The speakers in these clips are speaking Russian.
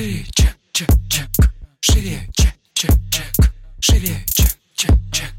Шире, чек, чек, чек. Шире, чек, чек, чек. Шире, чек, чек, чек.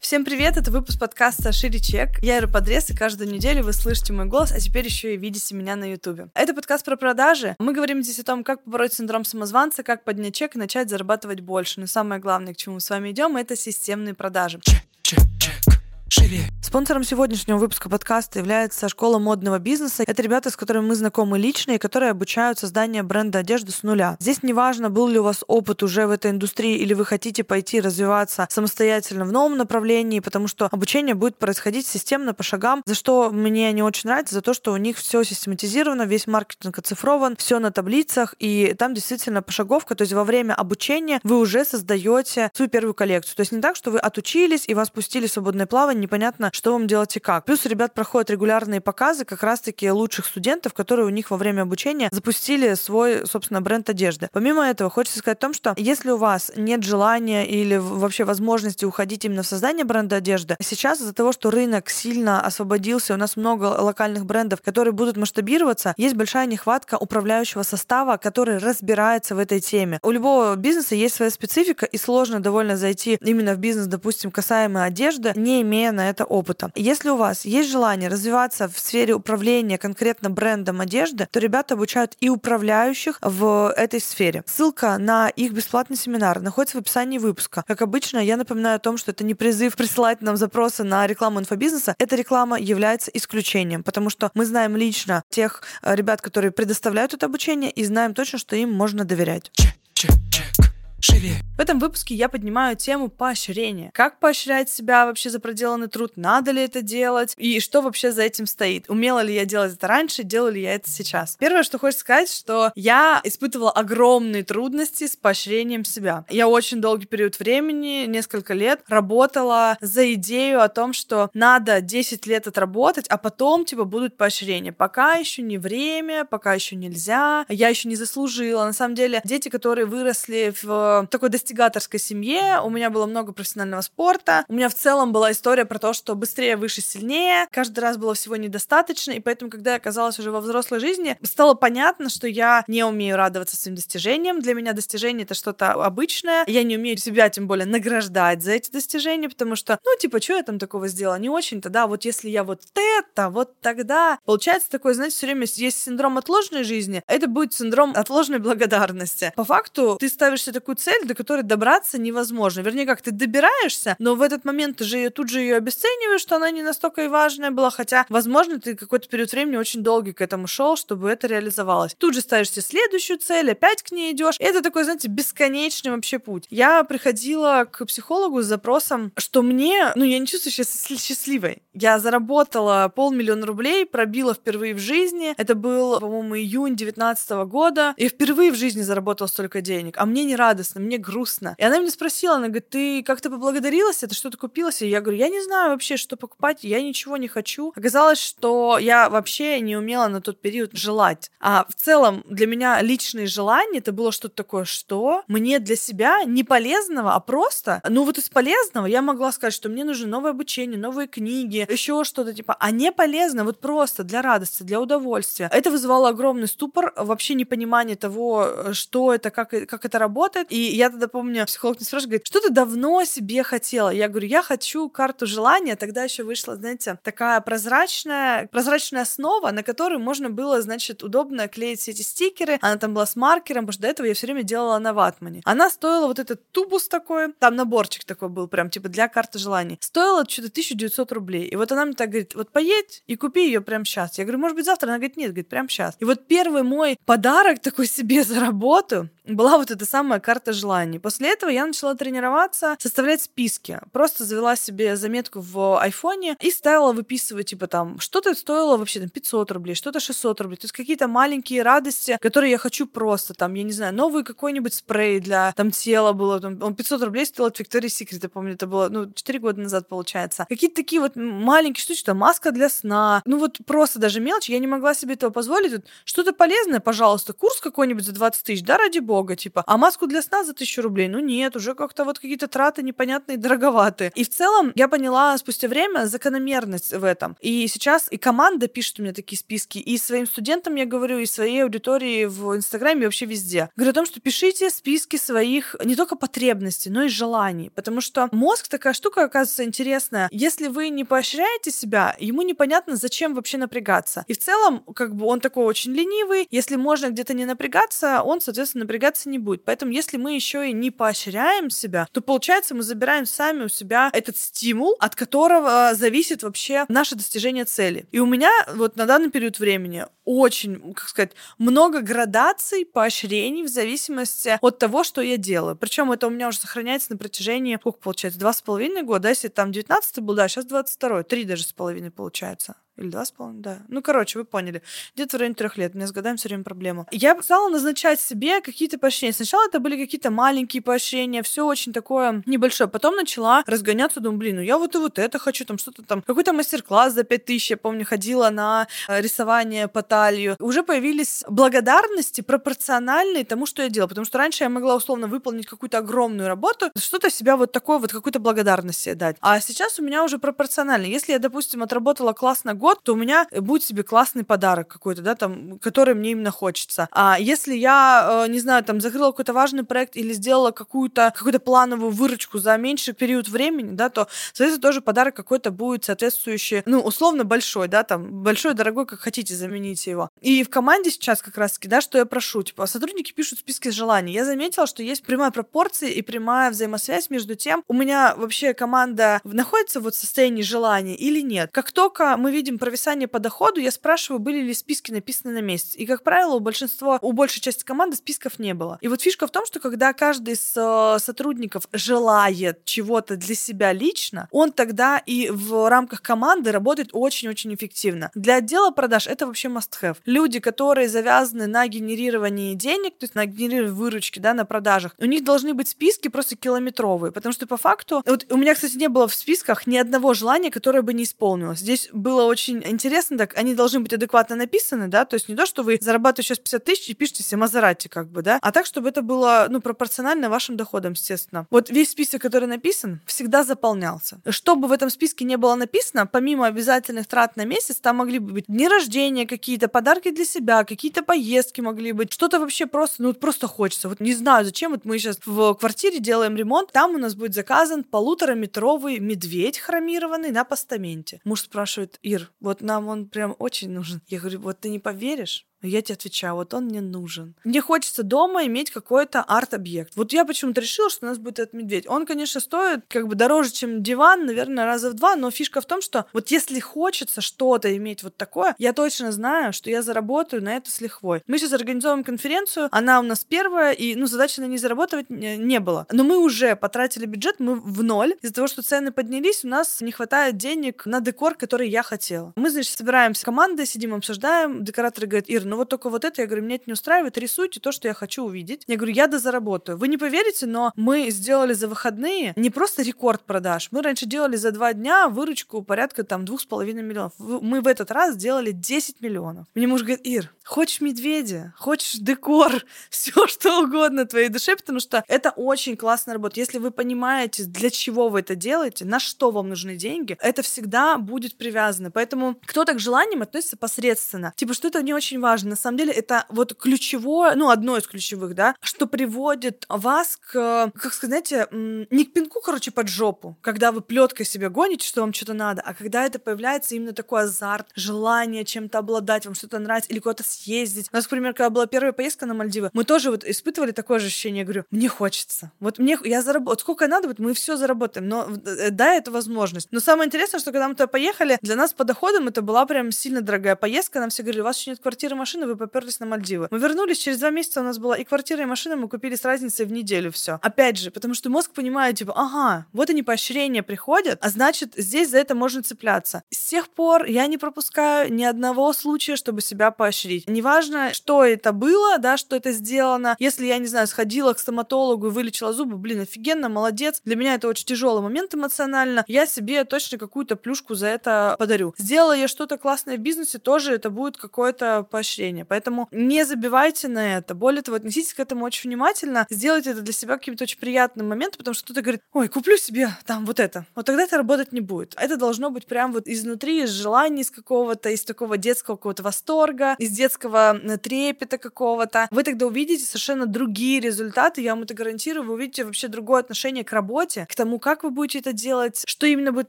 Всем привет, это выпуск подкаста «Шире чек». Я Ира Подрез, и каждую неделю вы слышите мой голос, а теперь еще и видите меня на ютубе. Это подкаст про продажи. Мы говорим здесь о том, как побороть синдром самозванца, как поднять чек и начать зарабатывать больше. Но самое главное, к чему мы с вами идем, это системные продажи. Чек, чек, чек. Шире. Спонсором сегодняшнего выпуска подкаста является школа модного бизнеса. Это ребята, с которыми мы знакомы лично и которые обучают созданию бренда одежды с нуля. Здесь неважно, был ли у вас опыт уже в этой индустрии или вы хотите пойти развиваться самостоятельно в новом направлении, потому что обучение будет происходить системно по шагам, за что мне не очень нравится, за то, что у них все систематизировано, весь маркетинг оцифрован, все на таблицах, и там действительно пошаговка, то есть во время обучения вы уже создаете свою первую коллекцию. То есть не так, что вы отучились и вас пустили в свободное плавание, непонятно, что вам делать и как. Плюс ребят проходят регулярные показы как раз-таки лучших студентов, которые у них во время обучения запустили свой, собственно, бренд одежды. Помимо этого, хочется сказать о том, что если у вас нет желания или вообще возможности уходить именно в создание бренда одежды, сейчас из-за того, что рынок сильно освободился, у нас много локальных брендов, которые будут масштабироваться, есть большая нехватка управляющего состава, который разбирается в этой теме. У любого бизнеса есть своя специфика, и сложно довольно зайти именно в бизнес, допустим, касаемо одежды, не имея на это опыта. Если у вас есть желание развиваться в сфере управления конкретно брендом одежды, то ребята обучают и управляющих в этой сфере. Ссылка на их бесплатный семинар находится в описании выпуска. Как обычно, я напоминаю о том, что это не призыв присылать нам запросы на рекламу инфобизнеса. Эта реклама является исключением, потому что мы знаем лично тех э, ребят, которые предоставляют это обучение, и знаем точно, что им можно доверять. Чек, чек, чек. Шире. В этом выпуске я поднимаю тему поощрения. Как поощрять себя вообще за проделанный труд? Надо ли это делать? И что вообще за этим стоит? Умела ли я делать это раньше? Делаю ли я это сейчас? Первое, что хочется сказать, что я испытывала огромные трудности с поощрением себя. Я очень долгий период времени, несколько лет, работала за идею о том, что надо 10 лет отработать, а потом, типа, будут поощрения. Пока еще не время, пока еще нельзя, я еще не заслужила. На самом деле, дети, которые выросли в такой достигаторской семье, у меня было много профессионального спорта, у меня в целом была история про то, что быстрее, выше, сильнее, каждый раз было всего недостаточно, и поэтому, когда я оказалась уже во взрослой жизни, стало понятно, что я не умею радоваться своим достижениям, для меня достижение — это что-то обычное, я не умею себя, тем более, награждать за эти достижения, потому что, ну, типа, что я там такого сделала? Не очень-то, да, вот если я вот это, вот тогда... Получается такое, знаете, все время есть синдром отложенной жизни, а это будет синдром отложенной благодарности. По факту ты ставишь себе такую цель, до которой добраться невозможно. Вернее, как ты добираешься, но в этот момент ты же ее тут же ее обесцениваешь, что она не настолько и важная была, хотя, возможно, ты какой-то период времени очень долгий к этому шел, чтобы это реализовалось. Тут же ставишь себе следующую цель, опять к ней идешь. Это такой, знаете, бесконечный вообще путь. Я приходила к психологу с запросом, что мне, ну, я не чувствую себя счастливой. Я заработала полмиллиона рублей, пробила впервые в жизни. Это был, по-моему, июнь 19 года. И впервые в жизни заработала столько денег. А мне не радостно радостно, мне грустно. И она меня спросила, она говорит, ты как-то поблагодарилась, ты что-то купилась? И я говорю, я не знаю вообще, что покупать, я ничего не хочу. Оказалось, что я вообще не умела на тот период желать. А в целом для меня личные желания это было что-то такое, что мне для себя не полезного, а просто, ну вот из полезного я могла сказать, что мне нужно новое обучение, новые книги, еще что-то типа, а не полезно вот просто для радости, для удовольствия. Это вызывало огромный ступор, вообще непонимание того, что это, как, как это работает. И я тогда помню, психолог мне спрашивает, говорит, что ты давно себе хотела? Я говорю, я хочу карту желания. Тогда еще вышла, знаете, такая прозрачная, прозрачная основа, на которую можно было, значит, удобно клеить все эти стикеры. Она там была с маркером, потому что до этого я все время делала на ватмане. Она стоила вот этот тубус такой, там наборчик такой был, прям типа для карты желаний. Стоила что-то 1900 рублей. И вот она мне так говорит, вот поедь и купи ее прямо сейчас. Я говорю, может быть, завтра? Она говорит, нет, говорит, прямо сейчас. И вот первый мой подарок такой себе за работу была вот эта самая карта карта желаний. После этого я начала тренироваться, составлять списки. Просто завела себе заметку в айфоне и стала выписывать, типа там, что-то стоило вообще там 500 рублей, что-то 600 рублей. То есть какие-то маленькие радости, которые я хочу просто, там, я не знаю, новый какой-нибудь спрей для там тела было, там, он 500 рублей стоил от Victoria's Secret, я помню, это было, ну, 4 года назад, получается. Какие-то такие вот маленькие штучки, там, маска для сна, ну вот просто даже мелочи, я не могла себе этого позволить. Что-то полезное, пожалуйста, курс какой-нибудь за 20 тысяч, да, ради бога, типа, а маску для сна себя за тысячу рублей? Ну нет, уже как-то вот какие-то траты непонятные, дороговатые. И в целом я поняла спустя время закономерность в этом. И сейчас и команда пишет у меня такие списки, и своим студентам я говорю, и своей аудитории в Инстаграме, и вообще везде. Говорю о том, что пишите списки своих не только потребностей, но и желаний. Потому что мозг такая штука, оказывается, интересная. Если вы не поощряете себя, ему непонятно, зачем вообще напрягаться. И в целом, как бы он такой очень ленивый. Если можно где-то не напрягаться, он, соответственно, напрягаться не будет. Поэтому, если мы еще и не поощряем себя, то получается, мы забираем сами у себя этот стимул, от которого зависит вообще наше достижение цели. И у меня вот на данный период времени очень, как сказать, много градаций, поощрений в зависимости от того, что я делаю. Причем это у меня уже сохраняется на протяжении, сколько получается, два с половиной года, да, если там 19 был, да, сейчас 22 три даже с половиной получается. Или два с половиной, да. Ну, короче, вы поняли. Где-то в районе трех лет. У меня с годами все время проблема. Я стала назначать себе какие-то поощрения. Сначала это были какие-то маленькие поощрения, все очень такое небольшое. Потом начала разгоняться, думаю, блин, ну я вот и вот это хочу, там что-то там. Какой-то мастер-класс за пять тысяч, я помню, ходила на э, рисование по талию. Уже появились благодарности пропорциональные тому, что я делала. Потому что раньше я могла условно выполнить какую-то огромную работу, что-то себя вот такое вот какую-то благодарность себе дать. А сейчас у меня уже пропорционально. Если я, допустим, отработала классно год, год, то у меня будет себе классный подарок какой-то, да, там, который мне именно хочется. А если я, э, не знаю, там, закрыла какой-то важный проект или сделала какую-то какую-то плановую выручку за меньший период времени, да, то, соответственно, тоже подарок какой-то будет соответствующий, ну, условно большой, да, там, большой, дорогой, как хотите, замените его. И в команде сейчас как раз-таки, да, что я прошу, типа, сотрудники пишут списки желаний. Я заметила, что есть прямая пропорция и прямая взаимосвязь между тем, у меня вообще команда находится вот в состоянии желания или нет. Как только мы видим провисание по доходу, я спрашиваю, были ли списки написаны на месяц. И, как правило, у большинства, у большей части команды списков не было. И вот фишка в том, что когда каждый из э, сотрудников желает чего-то для себя лично, он тогда и в рамках команды работает очень-очень эффективно. Для отдела продаж это вообще must-have. Люди, которые завязаны на генерировании денег, то есть на генерировании выручки, да, на продажах, у них должны быть списки просто километровые, потому что по факту, вот у меня, кстати, не было в списках ни одного желания, которое бы не исполнилось. Здесь было очень очень интересно, так они должны быть адекватно написаны, да, то есть не то, что вы зарабатываете сейчас 50 тысяч и пишете себе Мазерати, как бы, да, а так, чтобы это было, ну, пропорционально вашим доходам, естественно. Вот весь список, который написан, всегда заполнялся. Что бы в этом списке не было написано, помимо обязательных трат на месяц, там могли бы быть дни рождения какие-то, подарки для себя, какие-то поездки могли быть, что-то вообще просто, ну, вот просто хочется. Вот не знаю, зачем, вот мы сейчас в квартире делаем ремонт, там у нас будет заказан полутораметровый медведь хромированный на постаменте. Муж спрашивает, Ир, вот нам он прям очень нужен. Я говорю, вот ты не поверишь, я тебе отвечаю, вот он мне нужен. Мне хочется дома иметь какой-то арт-объект. Вот я почему-то решила, что у нас будет этот медведь. Он, конечно, стоит как бы дороже, чем диван, наверное, раза в два, но фишка в том, что вот если хочется что-то иметь вот такое, я точно знаю, что я заработаю на это с лихвой. Мы сейчас организовываем конференцию, она у нас первая, и, ну, задачи на ней заработать не было. Но мы уже потратили бюджет, мы в ноль. Из-за того, что цены поднялись, у нас не хватает денег на декор, который я хотела. Мы, значит, собираемся командой, сидим, обсуждаем. Декораторы говорят, Ир, ну вот только вот это, я говорю, меня это не устраивает, рисуйте то, что я хочу увидеть. Я говорю, я дозаработаю. Вы не поверите, но мы сделали за выходные не просто рекорд продаж, мы раньше делали за два дня выручку порядка там двух с половиной миллионов. Мы в этот раз сделали 10 миллионов. Мне муж говорит, Ир, хочешь медведя, хочешь декор, все что угодно твоей душе, потому что это очень классная работа. Если вы понимаете, для чего вы это делаете, на что вам нужны деньги, это всегда будет привязано. Поэтому кто так к желаниям относится посредственно. Типа, что это не очень важно на самом деле это вот ключевое, ну, одно из ключевых, да, что приводит вас к, как сказать, не к пинку, короче, под жопу, когда вы плеткой себе гоните, что вам что-то надо, а когда это появляется именно такой азарт, желание чем-то обладать, вам что-то нравится, или куда-то съездить. У нас, например, когда была первая поездка на Мальдивы, мы тоже вот испытывали такое же ощущение, я говорю, мне хочется. Вот мне, я заработаю, сколько надо, вот мы все заработаем, но э, дай эту возможность. Но самое интересное, что когда мы туда поехали, для нас по доходам это была прям сильно дорогая поездка, нам все говорили, у вас еще нет квартиры, машины, вы поперлись на Мальдивы. Мы вернулись, через два месяца у нас была и квартира, и машина, мы купили с разницей в неделю все. Опять же, потому что мозг понимает, типа, ага, вот они поощрения приходят, а значит, здесь за это можно цепляться. С тех пор я не пропускаю ни одного случая, чтобы себя поощрить. Неважно, что это было, да, что это сделано. Если я, не знаю, сходила к стоматологу и вылечила зубы, блин, офигенно, молодец. Для меня это очень тяжелый момент эмоционально. Я себе точно какую-то плюшку за это подарю. Сделала я что-то классное в бизнесе, тоже это будет какое-то поощрение поощрение. Поэтому не забивайте на это. Более того, относитесь к этому очень внимательно. Сделайте это для себя каким-то очень приятным моментом, потому что кто-то говорит, ой, куплю себе там вот это. Вот тогда это работать не будет. Это должно быть прям вот изнутри, из желаний, из какого-то, из такого детского какого-то восторга, из детского э, трепета какого-то. Вы тогда увидите совершенно другие результаты, я вам это гарантирую. Вы увидите вообще другое отношение к работе, к тому, как вы будете это делать, что именно будет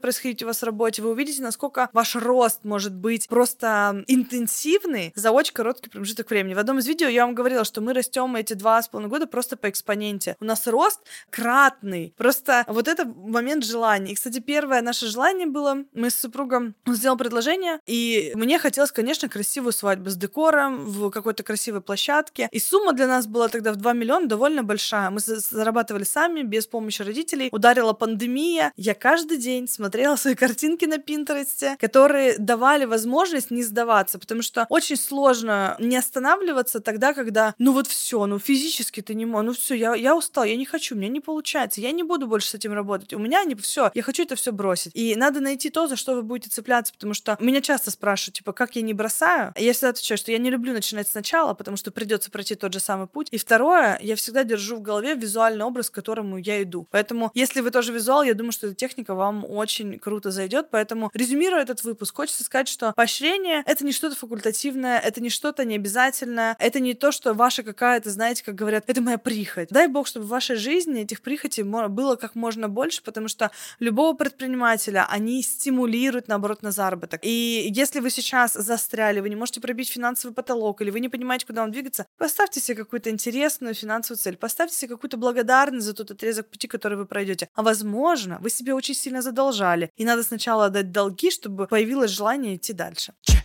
происходить у вас в работе. Вы увидите, насколько ваш рост может быть просто интенсивный за очень короткий промежуток времени. В одном из видео я вам говорила, что мы растем эти два с половиной года просто по экспоненте. У нас рост кратный. Просто вот это момент желания. И, кстати, первое наше желание было, мы с супругом сделал предложение, и мне хотелось, конечно, красивую свадьбу с декором в какой-то красивой площадке. И сумма для нас была тогда в 2 миллиона довольно большая. Мы зарабатывали сами, без помощи родителей. Ударила пандемия. Я каждый день смотрела свои картинки на Пинтересте, которые давали возможность не сдаваться, потому что очень сложно не останавливаться тогда, когда, ну вот все, ну физически ты не можешь, ну все, я, я устал, я не хочу, меня не получается, я не буду больше с этим работать, у меня не все, я хочу это все бросить. И надо найти то, за что вы будете цепляться, потому что меня часто спрашивают, типа, как я не бросаю? Я всегда отвечаю, что я не люблю начинать сначала, потому что придется пройти тот же самый путь. И второе, я всегда держу в голове визуальный образ, к которому я иду. Поэтому, если вы тоже визуал, я думаю, что эта техника вам очень круто зайдет. Поэтому, резюмируя этот выпуск, хочется сказать, что поощрение — это не что-то факультативное, это не что-то необязательное, это не то, что ваша какая-то, знаете, как говорят, это моя прихоть. Дай бог, чтобы в вашей жизни этих прихотей было как можно больше, потому что любого предпринимателя они стимулируют, наоборот, на заработок. И если вы сейчас застряли, вы не можете пробить финансовый потолок, или вы не понимаете, куда вам двигаться, поставьте себе какую-то интересную финансовую цель, поставьте себе какую-то благодарность за тот отрезок пути, который вы пройдете. А возможно, вы себе очень сильно задолжали, и надо сначала отдать долги, чтобы появилось желание идти дальше. Чек.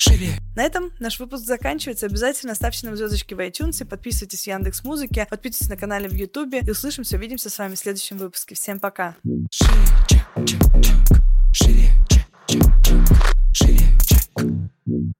Живее. На этом наш выпуск заканчивается. Обязательно ставьте нам звездочки в iTunes, подписывайтесь в Яндекс Музыке, подписывайтесь на канале в Ютубе и услышимся, увидимся с вами в следующем выпуске. Всем пока. Шире, чек, чек, чек. Шире, чек, чек, чек. Шире, чек.